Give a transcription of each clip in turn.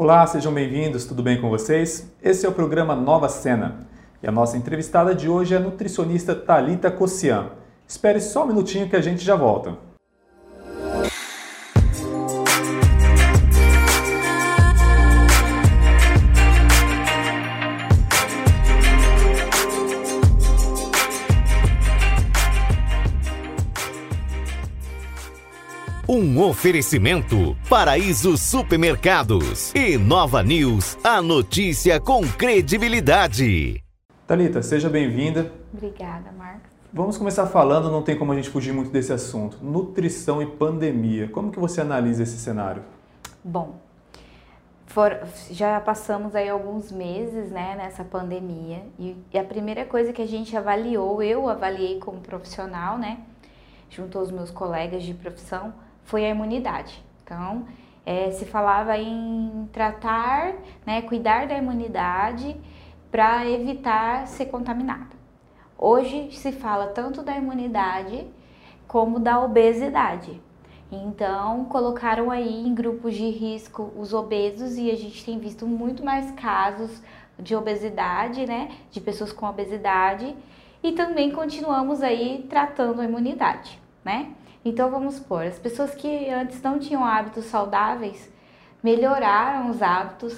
Olá, sejam bem-vindos, tudo bem com vocês? Esse é o programa Nova Cena e a nossa entrevistada de hoje é a nutricionista Talita Cossian. Espere só um minutinho que a gente já volta. Um oferecimento Paraíso Supermercados e Nova News, a notícia com credibilidade. Talita, seja bem-vinda. Obrigada, Marcos. Vamos começar falando, não tem como a gente fugir muito desse assunto. Nutrição e pandemia. Como que você analisa esse cenário? Bom, for, já passamos aí alguns meses, né, nessa pandemia e, e a primeira coisa que a gente avaliou, eu avaliei como profissional, né, junto aos meus colegas de profissão, foi a imunidade. Então, é, se falava em tratar, né, cuidar da imunidade para evitar ser contaminada. Hoje se fala tanto da imunidade como da obesidade. Então, colocaram aí em grupos de risco os obesos e a gente tem visto muito mais casos de obesidade, né, de pessoas com obesidade, e também continuamos aí tratando a imunidade, né? Então vamos supor, as pessoas que antes não tinham hábitos saudáveis melhoraram os hábitos.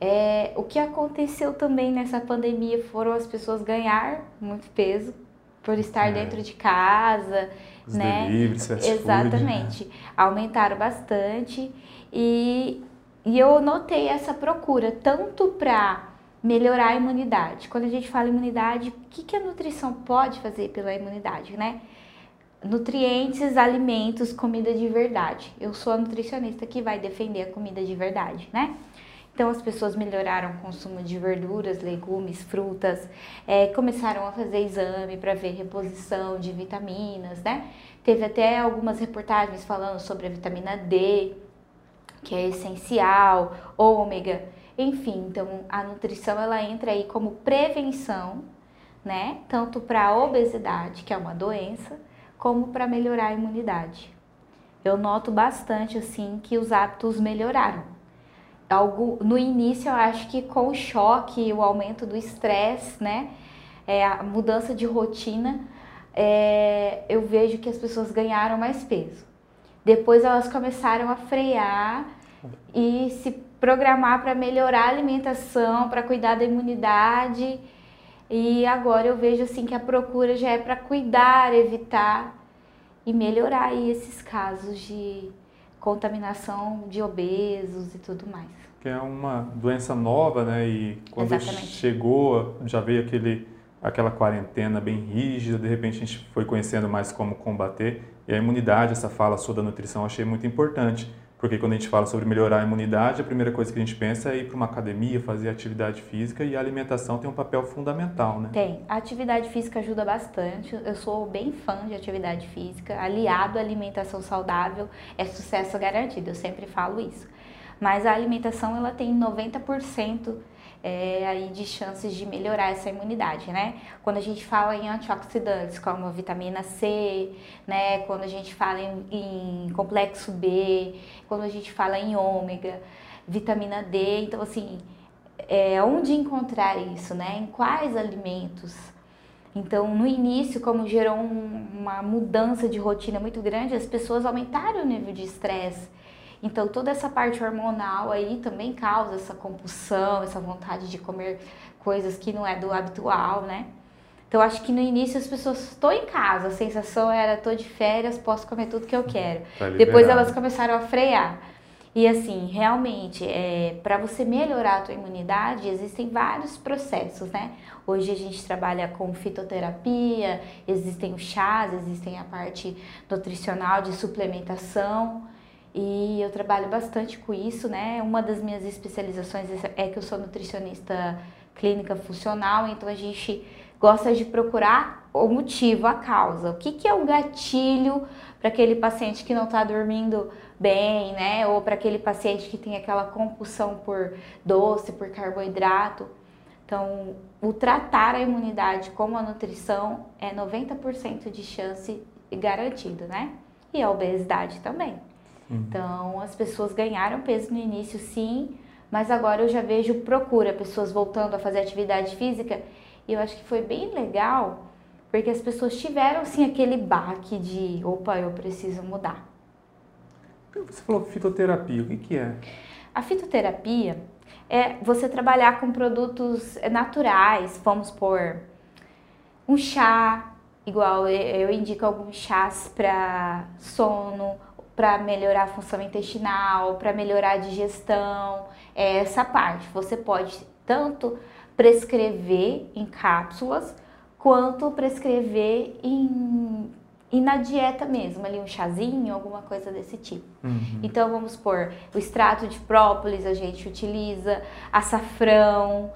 É, o que aconteceu também nessa pandemia foram as pessoas ganhar muito peso por estar é. dentro de casa, Os né? Deliveries, Exatamente. Food, né? Aumentaram bastante e, e eu notei essa procura tanto para melhorar a imunidade. Quando a gente fala imunidade, o que, que a nutrição pode fazer pela imunidade, né? Nutrientes, alimentos, comida de verdade. Eu sou a nutricionista que vai defender a comida de verdade, né? Então as pessoas melhoraram o consumo de verduras, legumes, frutas, é, começaram a fazer exame para ver reposição de vitaminas, né? Teve até algumas reportagens falando sobre a vitamina D, que é essencial, ômega, enfim. Então a nutrição ela entra aí como prevenção, né? Tanto para a obesidade, que é uma doença, como para melhorar a imunidade. Eu noto bastante assim que os hábitos melhoraram. Algo, no início eu acho que com o choque, o aumento do estresse, né, é, a mudança de rotina, é, eu vejo que as pessoas ganharam mais peso. Depois elas começaram a frear e se programar para melhorar a alimentação, para cuidar da imunidade e agora eu vejo assim que a procura já é para cuidar, evitar e melhorar aí esses casos de contaminação de obesos e tudo mais. Que é uma doença nova, né? E quando Exatamente. chegou, já veio aquele, aquela quarentena bem rígida, de repente a gente foi conhecendo mais como combater. E a imunidade, essa fala sua da nutrição, achei muito importante. Porque quando a gente fala sobre melhorar a imunidade, a primeira coisa que a gente pensa é ir para uma academia, fazer atividade física e a alimentação tem um papel fundamental, né? Tem. A atividade física ajuda bastante. Eu sou bem fã de atividade física. Aliado à alimentação saudável é sucesso garantido. Eu sempre falo isso. Mas a alimentação ela tem 90% é, aí de chances de melhorar essa imunidade, né? Quando a gente fala em antioxidantes, como vitamina C, né? Quando a gente fala em, em complexo B, quando a gente fala em ômega, vitamina D, então assim, é, onde encontrar isso, né? Em quais alimentos? Então, no início, como gerou um, uma mudança de rotina muito grande, as pessoas aumentaram o nível de estresse. Então, toda essa parte hormonal aí também causa essa compulsão, essa vontade de comer coisas que não é do habitual, né? Então, acho que no início as pessoas, estou em casa, a sensação era, estou de férias, posso comer tudo que eu quero. Tá Depois elas começaram a frear. E assim, realmente, é, para você melhorar a tua imunidade, existem vários processos, né? Hoje a gente trabalha com fitoterapia, existem os chás, existem a parte nutricional de suplementação. E eu trabalho bastante com isso, né? Uma das minhas especializações é que eu sou nutricionista clínica funcional, então a gente gosta de procurar o motivo, a causa. O que, que é o gatilho para aquele paciente que não está dormindo bem, né? Ou para aquele paciente que tem aquela compulsão por doce, por carboidrato. Então, o tratar a imunidade com a nutrição é 90% de chance garantido, né? E a obesidade também. Então, as pessoas ganharam peso no início, sim, mas agora eu já vejo procura, pessoas voltando a fazer atividade física, e eu acho que foi bem legal, porque as pessoas tiveram assim aquele baque de, opa, eu preciso mudar. Você falou fitoterapia, o que, que é? A fitoterapia é você trabalhar com produtos naturais, vamos por um chá, igual eu indico alguns chás para sono, para melhorar a função intestinal, para melhorar a digestão, é essa parte. Você pode tanto prescrever em cápsulas quanto prescrever em e na dieta mesmo, ali um chazinho, alguma coisa desse tipo. Uhum. Então vamos por o extrato de própolis a gente utiliza, açafrão,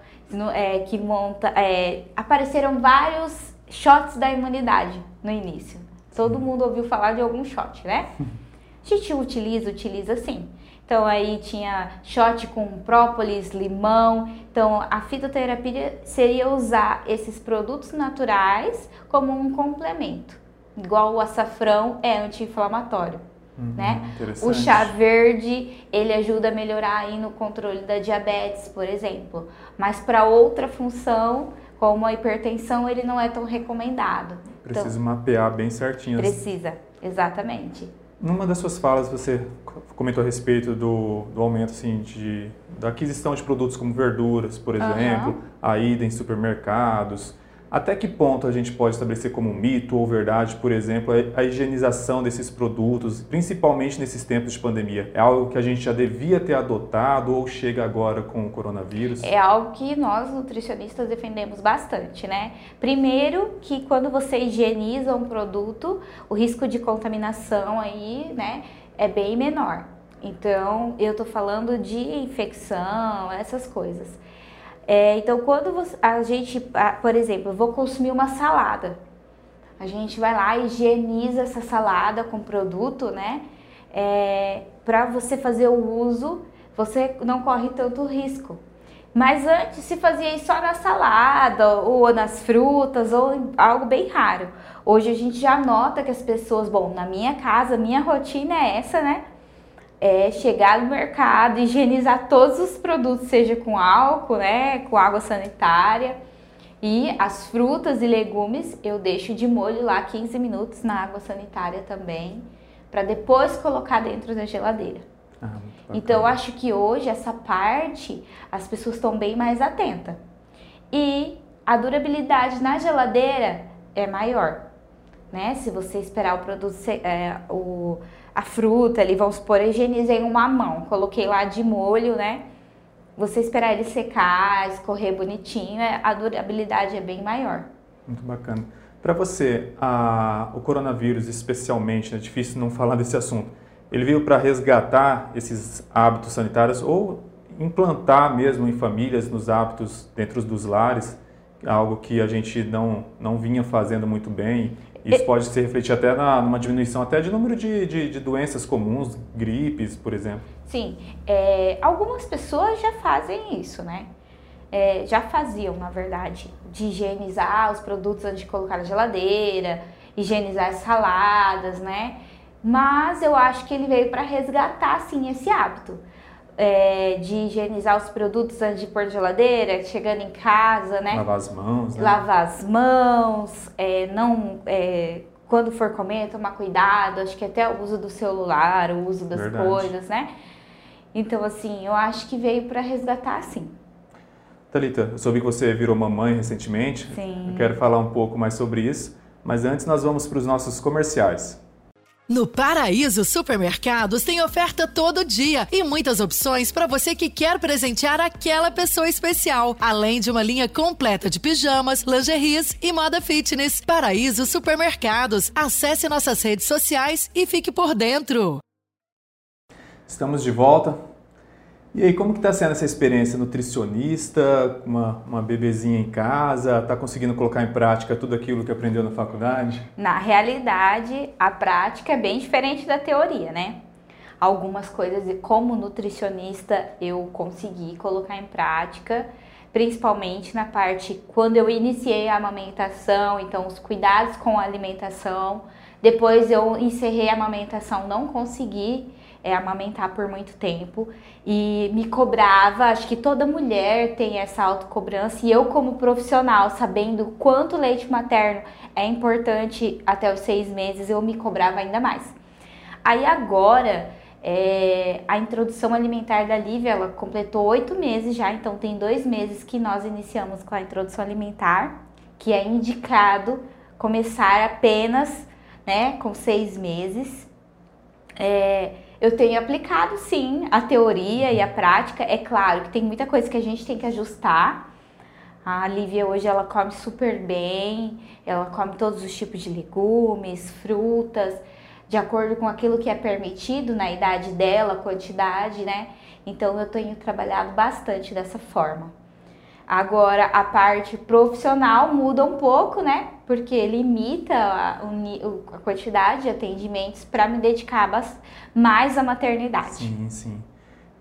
é, que monta. É, apareceram vários shots da imunidade no início. Todo mundo ouviu falar de algum shot, né? A gente utiliza, utiliza sim. Então aí tinha shot com própolis, limão. Então a fitoterapia seria usar esses produtos naturais como um complemento igual o açafrão é anti-inflamatório. Uhum, né? O chá verde, ele ajuda a melhorar aí no controle da diabetes, por exemplo. Mas para outra função, como a hipertensão, ele não é tão recomendado. Precisa então, mapear bem certinho. Precisa, exatamente. Numa das suas falas, você comentou a respeito do, do aumento assim, de, da aquisição de produtos como verduras, por exemplo, uhum. a ida em supermercados. Até que ponto a gente pode estabelecer como mito ou verdade, por exemplo, a higienização desses produtos, principalmente nesses tempos de pandemia? É algo que a gente já devia ter adotado ou chega agora com o coronavírus? É algo que nós nutricionistas defendemos bastante, né? Primeiro, que quando você higieniza um produto, o risco de contaminação aí, né, é bem menor. Então, eu tô falando de infecção, essas coisas. É, então, quando você, a gente, por exemplo, eu vou consumir uma salada, a gente vai lá e higieniza essa salada com produto, né? É, para você fazer o uso, você não corre tanto risco. Mas antes se fazia isso só na salada, ou nas frutas, ou algo bem raro. Hoje a gente já nota que as pessoas, bom, na minha casa, minha rotina é essa, né? É chegar no mercado, higienizar todos os produtos, seja com álcool, né, com água sanitária. E as frutas e legumes eu deixo de molho lá 15 minutos na água sanitária também, para depois colocar dentro da geladeira. Ah, então eu acho que hoje essa parte as pessoas estão bem mais atentas. E a durabilidade na geladeira é maior, né? Se você esperar o produto, é, o, a fruta ali, vamos supor, eu higienizei uma mão, coloquei lá de molho, né? Você esperar ele secar, escorrer bonitinho, é, a durabilidade é bem maior. Muito bacana. Para você, a, o coronavírus especialmente, é difícil não falar desse assunto, ele veio para resgatar esses hábitos sanitários ou implantar mesmo em famílias, nos hábitos dentro dos lares, algo que a gente não, não vinha fazendo muito bem isso pode se refletir até na, numa diminuição até de número de, de, de doenças comuns, gripes, por exemplo. Sim, é, algumas pessoas já fazem isso, né? É, já faziam, na verdade, de higienizar os produtos antes de colocar na geladeira, higienizar as saladas, né? Mas eu acho que ele veio para resgatar, sim, esse hábito é, de higienizar os produtos antes de pôr na geladeira, chegando em casa, né? Lavar as mãos, né? Lavar as mãos, é, não, é, quando for comer, tomar cuidado, acho que até o uso do celular, o uso das Verdade. coisas, né? Então, assim, eu acho que veio para resgatar, sim. Talita, eu soube que você virou mamãe recentemente. Sim. Eu quero falar um pouco mais sobre isso, mas antes nós vamos para os nossos comerciais. No Paraíso Supermercados tem oferta todo dia e muitas opções para você que quer presentear aquela pessoa especial, além de uma linha completa de pijamas, lingeries e moda fitness. Paraíso Supermercados. Acesse nossas redes sociais e fique por dentro. Estamos de volta. E aí, como que está sendo essa experiência nutricionista, uma, uma bebezinha em casa, está conseguindo colocar em prática tudo aquilo que aprendeu na faculdade? Na realidade, a prática é bem diferente da teoria, né? Algumas coisas, como nutricionista, eu consegui colocar em prática, principalmente na parte quando eu iniciei a amamentação, então os cuidados com a alimentação. Depois eu encerrei a amamentação, não consegui é, amamentar por muito tempo e me cobrava. Acho que toda mulher tem essa autocobrança e eu, como profissional, sabendo quanto leite materno é importante até os seis meses, eu me cobrava ainda mais. Aí agora, é, a introdução alimentar da Lívia, ela completou oito meses já, então tem dois meses que nós iniciamos com a introdução alimentar, que é indicado começar apenas né, com seis meses. É, eu tenho aplicado sim a teoria e a prática. É claro que tem muita coisa que a gente tem que ajustar. A Lívia hoje ela come super bem, ela come todos os tipos de legumes, frutas, de acordo com aquilo que é permitido na idade dela, quantidade, né? Então eu tenho trabalhado bastante dessa forma. Agora a parte profissional muda um pouco, né? Porque limita a, a quantidade de atendimentos para me dedicar mais à maternidade. Sim, sim.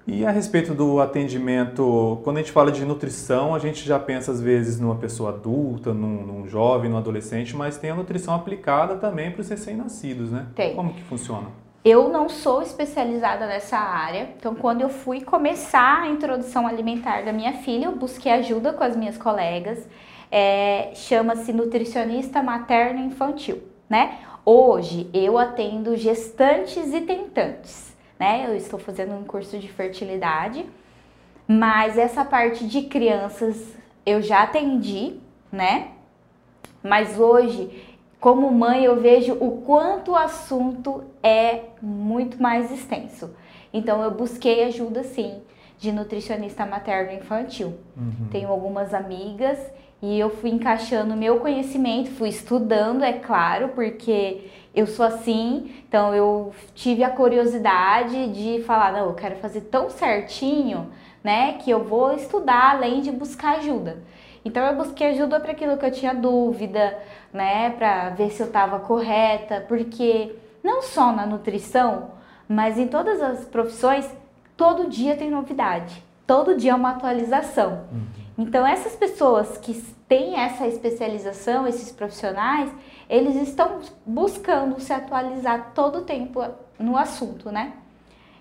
E a respeito do atendimento, quando a gente fala de nutrição, a gente já pensa às vezes numa pessoa adulta, num, num jovem, num adolescente, mas tem a nutrição aplicada também para os recém-nascidos, né? Tem. Como que funciona? Eu não sou especializada nessa área, então quando eu fui começar a introdução alimentar da minha filha, eu busquei ajuda com as minhas colegas. É, Chama-se nutricionista materno infantil, né? Hoje eu atendo gestantes e tentantes, né? Eu estou fazendo um curso de fertilidade, mas essa parte de crianças eu já atendi, né? Mas hoje como mãe, eu vejo o quanto o assunto é muito mais extenso. Então, eu busquei ajuda, sim, de nutricionista materno infantil. Uhum. Tenho algumas amigas e eu fui encaixando meu conhecimento, fui estudando, é claro, porque eu sou assim, então eu tive a curiosidade de falar, não, eu quero fazer tão certinho, né, que eu vou estudar além de buscar ajuda. Então eu busquei ajuda para aquilo que eu tinha dúvida, né, para ver se eu estava correta, porque não só na nutrição, mas em todas as profissões, todo dia tem novidade, todo dia é uma atualização. Uhum. Então essas pessoas que têm essa especialização, esses profissionais, eles estão buscando se atualizar todo o tempo no assunto, né?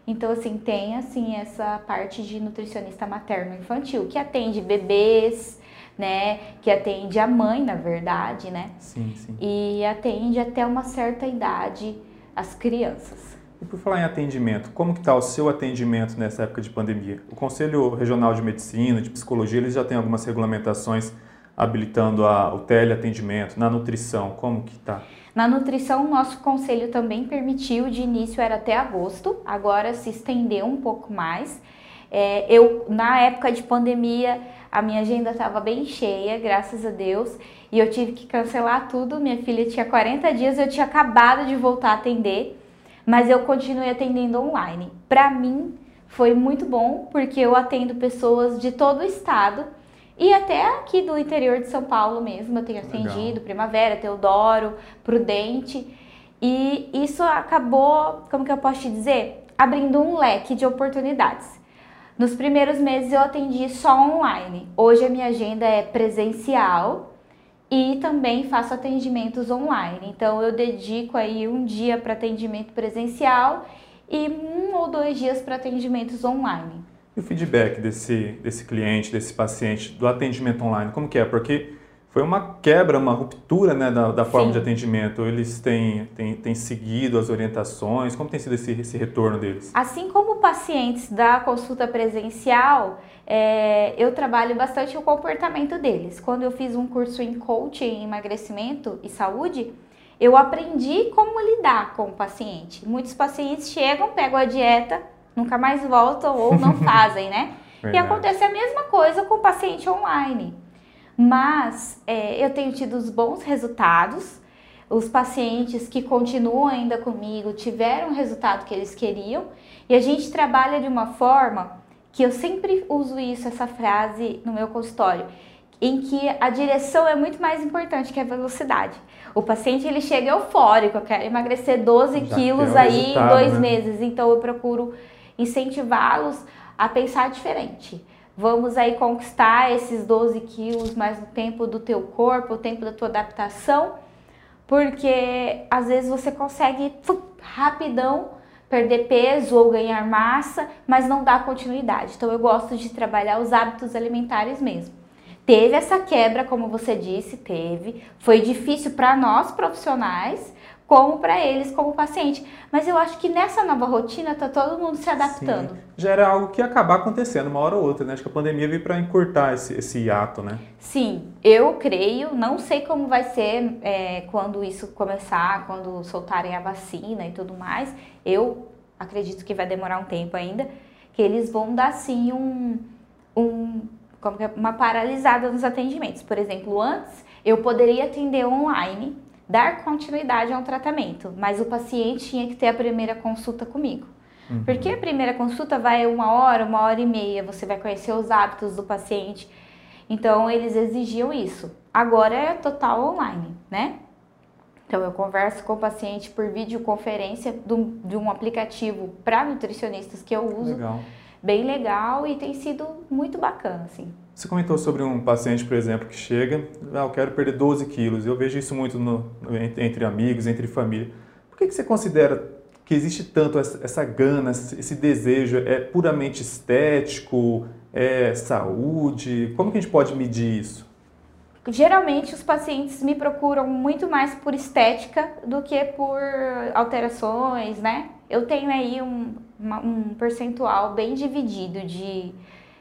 Então, assim, tem assim essa parte de nutricionista materno infantil, que atende bebês, né? Que atende a mãe, na verdade, né? Sim, sim. E atende até uma certa idade as crianças. E por falar em atendimento, como que está o seu atendimento nessa época de pandemia? O Conselho Regional de Medicina, de Psicologia, eles já têm algumas regulamentações habilitando a, o teleatendimento. Na nutrição, como que está? Na nutrição, o nosso conselho também permitiu, de início era até agosto, agora se estendeu um pouco mais. É, eu, na época de pandemia, a minha agenda estava bem cheia, graças a Deus, e eu tive que cancelar tudo. Minha filha tinha 40 dias, eu tinha acabado de voltar a atender, mas eu continuei atendendo online. Para mim foi muito bom, porque eu atendo pessoas de todo o estado e até aqui do interior de São Paulo mesmo. Eu tenho atendido Legal. Primavera, Teodoro, Prudente, e isso acabou, como que eu posso te dizer, abrindo um leque de oportunidades. Nos primeiros meses eu atendi só online. Hoje a minha agenda é presencial e também faço atendimentos online. Então eu dedico aí um dia para atendimento presencial e um ou dois dias para atendimentos online. E o feedback desse, desse cliente, desse paciente, do atendimento online, como que é? Porque foi uma quebra, uma ruptura né, da, da forma Sim. de atendimento. Eles têm, têm, têm seguido as orientações? Como tem sido esse, esse retorno deles? Assim como pacientes da consulta presencial, é, eu trabalho bastante o comportamento deles. Quando eu fiz um curso em coaching, emagrecimento e saúde, eu aprendi como lidar com o paciente. Muitos pacientes chegam, pegam a dieta, nunca mais voltam ou não fazem, né? Verdade. E acontece a mesma coisa com o paciente online mas é, eu tenho tido os bons resultados. Os pacientes que continuam ainda comigo tiveram o resultado que eles queriam e a gente trabalha de uma forma que eu sempre uso isso, essa frase no meu consultório, em que a direção é muito mais importante que a velocidade. O paciente ele chega eufórico, eu quero emagrecer 12 Já quilos aí em dois né? meses, então eu procuro incentivá-los a pensar diferente. Vamos aí conquistar esses 12 quilos mais o tempo do teu corpo, o tempo da tua adaptação, porque às vezes você consegue rapidão perder peso ou ganhar massa, mas não dá continuidade. Então eu gosto de trabalhar os hábitos alimentares mesmo. Teve essa quebra, como você disse, teve. Foi difícil para nós profissionais, como para eles como paciente. Mas eu acho que nessa nova rotina tá todo mundo se adaptando. Sim. Já era algo que ia acabar acontecendo uma hora ou outra, né? Acho que a pandemia veio para encurtar esse, esse hiato, né? Sim, eu creio. Não sei como vai ser é, quando isso começar, quando soltarem a vacina e tudo mais. Eu acredito que vai demorar um tempo ainda, que eles vão dar sim um, um como é, uma paralisada nos atendimentos. Por exemplo, antes eu poderia atender online dar continuidade a um tratamento, mas o paciente tinha que ter a primeira consulta comigo. Uhum. Porque a primeira consulta vai uma hora, uma hora e meia, você vai conhecer os hábitos do paciente. Então, eles exigiam isso. Agora é total online, né? Então, eu converso com o paciente por videoconferência de um aplicativo para nutricionistas que eu uso. Legal. Bem legal e tem sido muito bacana, assim. Você comentou sobre um paciente, por exemplo, que chega, ah, eu quero perder 12 quilos. Eu vejo isso muito no, entre amigos, entre família. Por que, que você considera que existe tanto essa, essa gana, esse desejo? É puramente estético? É saúde? Como que a gente pode medir isso? Geralmente os pacientes me procuram muito mais por estética do que por alterações, né? Eu tenho aí um, um percentual bem dividido de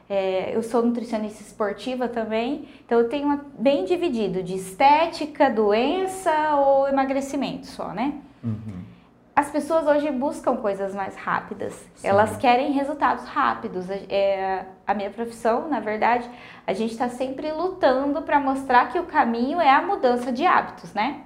é, eu sou nutricionista esportiva também, então eu tenho uma, bem dividido de estética, doença ou emagrecimento só, né? Uhum. As pessoas hoje buscam coisas mais rápidas, Sim. elas querem resultados rápidos. É, a minha profissão, na verdade, a gente está sempre lutando para mostrar que o caminho é a mudança de hábitos, né?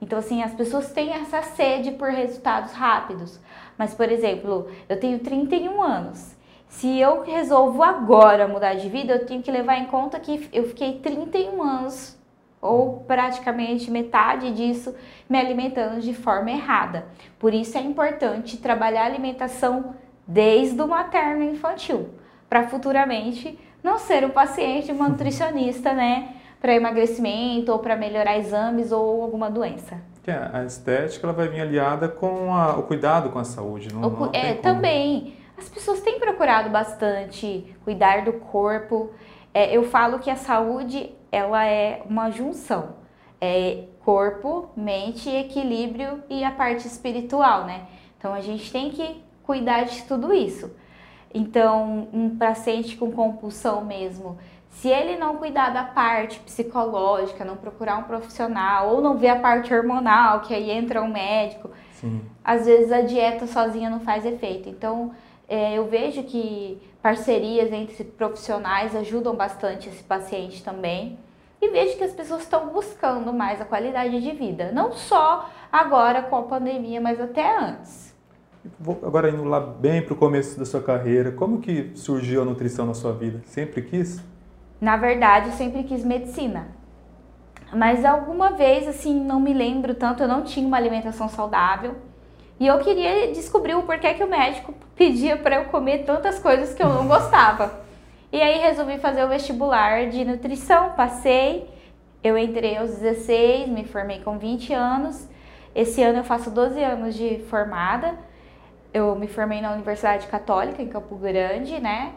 Então, assim, as pessoas têm essa sede por resultados rápidos. Mas, por exemplo, eu tenho 31 anos se eu resolvo agora mudar de vida, eu tenho que levar em conta que eu fiquei 31 anos ou praticamente metade disso me alimentando de forma errada. Por isso é importante trabalhar a alimentação desde o materno infantil, para futuramente não ser um paciente uma nutricionista, né, para emagrecimento ou para melhorar exames ou alguma doença. a estética ela vai vir aliada com a, o cuidado com a saúde, não, o, não é, também as pessoas têm procurado bastante cuidar do corpo. É, eu falo que a saúde ela é uma junção. É corpo, mente, equilíbrio e a parte espiritual, né? Então a gente tem que cuidar de tudo isso. Então, um paciente com compulsão mesmo, se ele não cuidar da parte psicológica, não procurar um profissional ou não ver a parte hormonal, que aí entra um médico, Sim. às vezes a dieta sozinha não faz efeito. Então, é, eu vejo que parcerias entre profissionais ajudam bastante esse paciente também. E vejo que as pessoas estão buscando mais a qualidade de vida, não só agora com a pandemia, mas até antes. Vou agora indo lá bem para o começo da sua carreira, como que surgiu a nutrição na sua vida? Sempre quis? Na verdade, sempre quis medicina. Mas alguma vez, assim, não me lembro tanto, eu não tinha uma alimentação saudável. E eu queria descobrir o porquê que o médico pedia para eu comer tantas coisas que eu não gostava. E aí resolvi fazer o vestibular de nutrição, passei, eu entrei aos 16, me formei com 20 anos. Esse ano eu faço 12 anos de formada. Eu me formei na Universidade Católica em Campo Grande, né,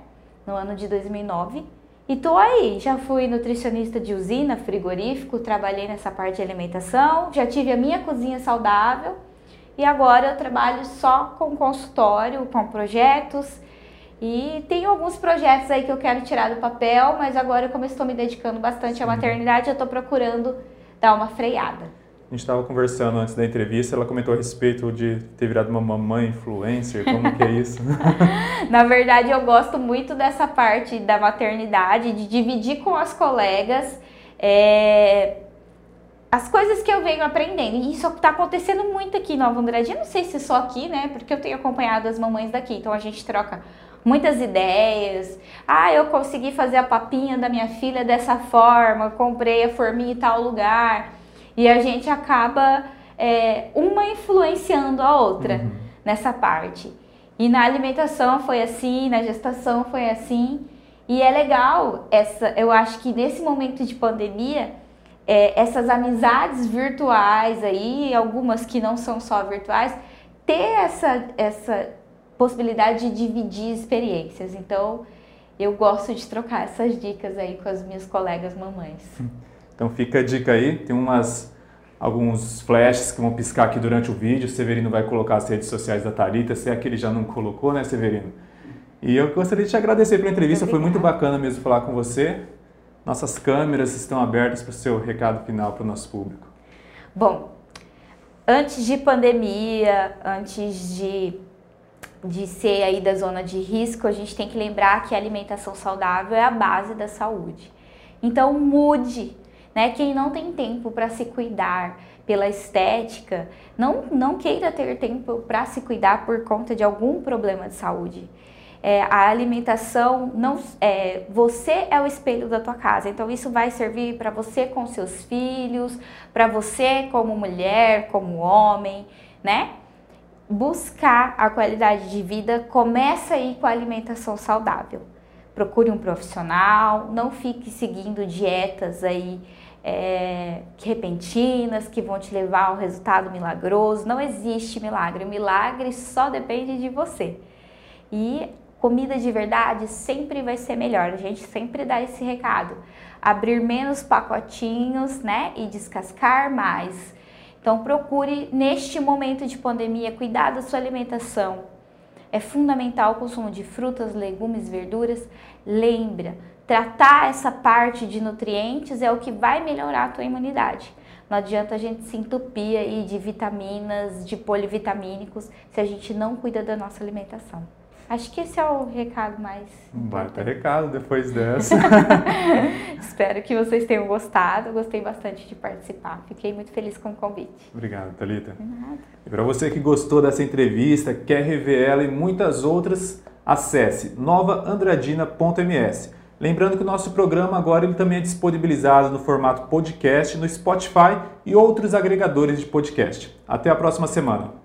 no ano de 2009. E tô aí, já fui nutricionista de usina, frigorífico, trabalhei nessa parte de alimentação, já tive a minha cozinha saudável e agora eu trabalho só com consultório, com projetos. E tem alguns projetos aí que eu quero tirar do papel, mas agora, como eu estou me dedicando bastante à maternidade, eu estou procurando dar uma freada. A gente estava conversando antes da entrevista, ela comentou a respeito de ter virado uma mamãe influencer, como que é isso? Na verdade, eu gosto muito dessa parte da maternidade, de dividir com as colegas. É, as coisas que eu venho aprendendo, e isso está acontecendo muito aqui em Nova Andradina, não sei se só aqui, né? Porque eu tenho acompanhado as mamães daqui, então a gente troca muitas ideias. Ah, eu consegui fazer a papinha da minha filha dessa forma, comprei a forminha em tal lugar. E a gente acaba é, uma influenciando a outra uhum. nessa parte. E na alimentação foi assim, na gestação foi assim. E é legal essa, eu acho que nesse momento de pandemia, é, essas amizades virtuais aí, algumas que não são só virtuais, ter essa, essa possibilidade de dividir experiências. Então, eu gosto de trocar essas dicas aí com as minhas colegas mamães. Então fica a dica aí, tem umas alguns flashes que vão piscar aqui durante o vídeo. O Severino vai colocar as redes sociais da Tarita, se é que ele já não colocou, né, Severino? E eu gostaria de te agradecer pela entrevista, foi muito bacana mesmo falar com você. Nossas câmeras estão abertas para o seu recado final para o nosso público. Bom, antes de pandemia, antes de, de ser aí da zona de risco, a gente tem que lembrar que a alimentação saudável é a base da saúde. Então mude, né? Quem não tem tempo para se cuidar pela estética, não, não queira ter tempo para se cuidar por conta de algum problema de saúde. É, a alimentação não é, você é o espelho da tua casa então isso vai servir para você com seus filhos para você como mulher como homem né buscar a qualidade de vida começa aí com a alimentação saudável procure um profissional não fique seguindo dietas aí é, repentinas que vão te levar ao resultado milagroso não existe milagre o milagre só depende de você e comida de verdade sempre vai ser melhor. A gente sempre dá esse recado. Abrir menos pacotinhos, né? E descascar mais. Então procure neste momento de pandemia cuidar da sua alimentação. É fundamental o consumo de frutas, legumes, verduras. Lembra, tratar essa parte de nutrientes é o que vai melhorar a tua imunidade. Não adianta a gente se entupir aí de vitaminas, de polivitamínicos, se a gente não cuida da nossa alimentação. Acho que esse é o recado mais. Um baita recado depois dessa. Espero que vocês tenham gostado. Gostei bastante de participar. Fiquei muito feliz com o convite. Obrigado, Thalita. De nada. E para você que gostou dessa entrevista, quer rever ela e muitas outras, acesse novaandradina.ms. Lembrando que o nosso programa agora ele também é disponibilizado no formato podcast no Spotify e outros agregadores de podcast. Até a próxima semana.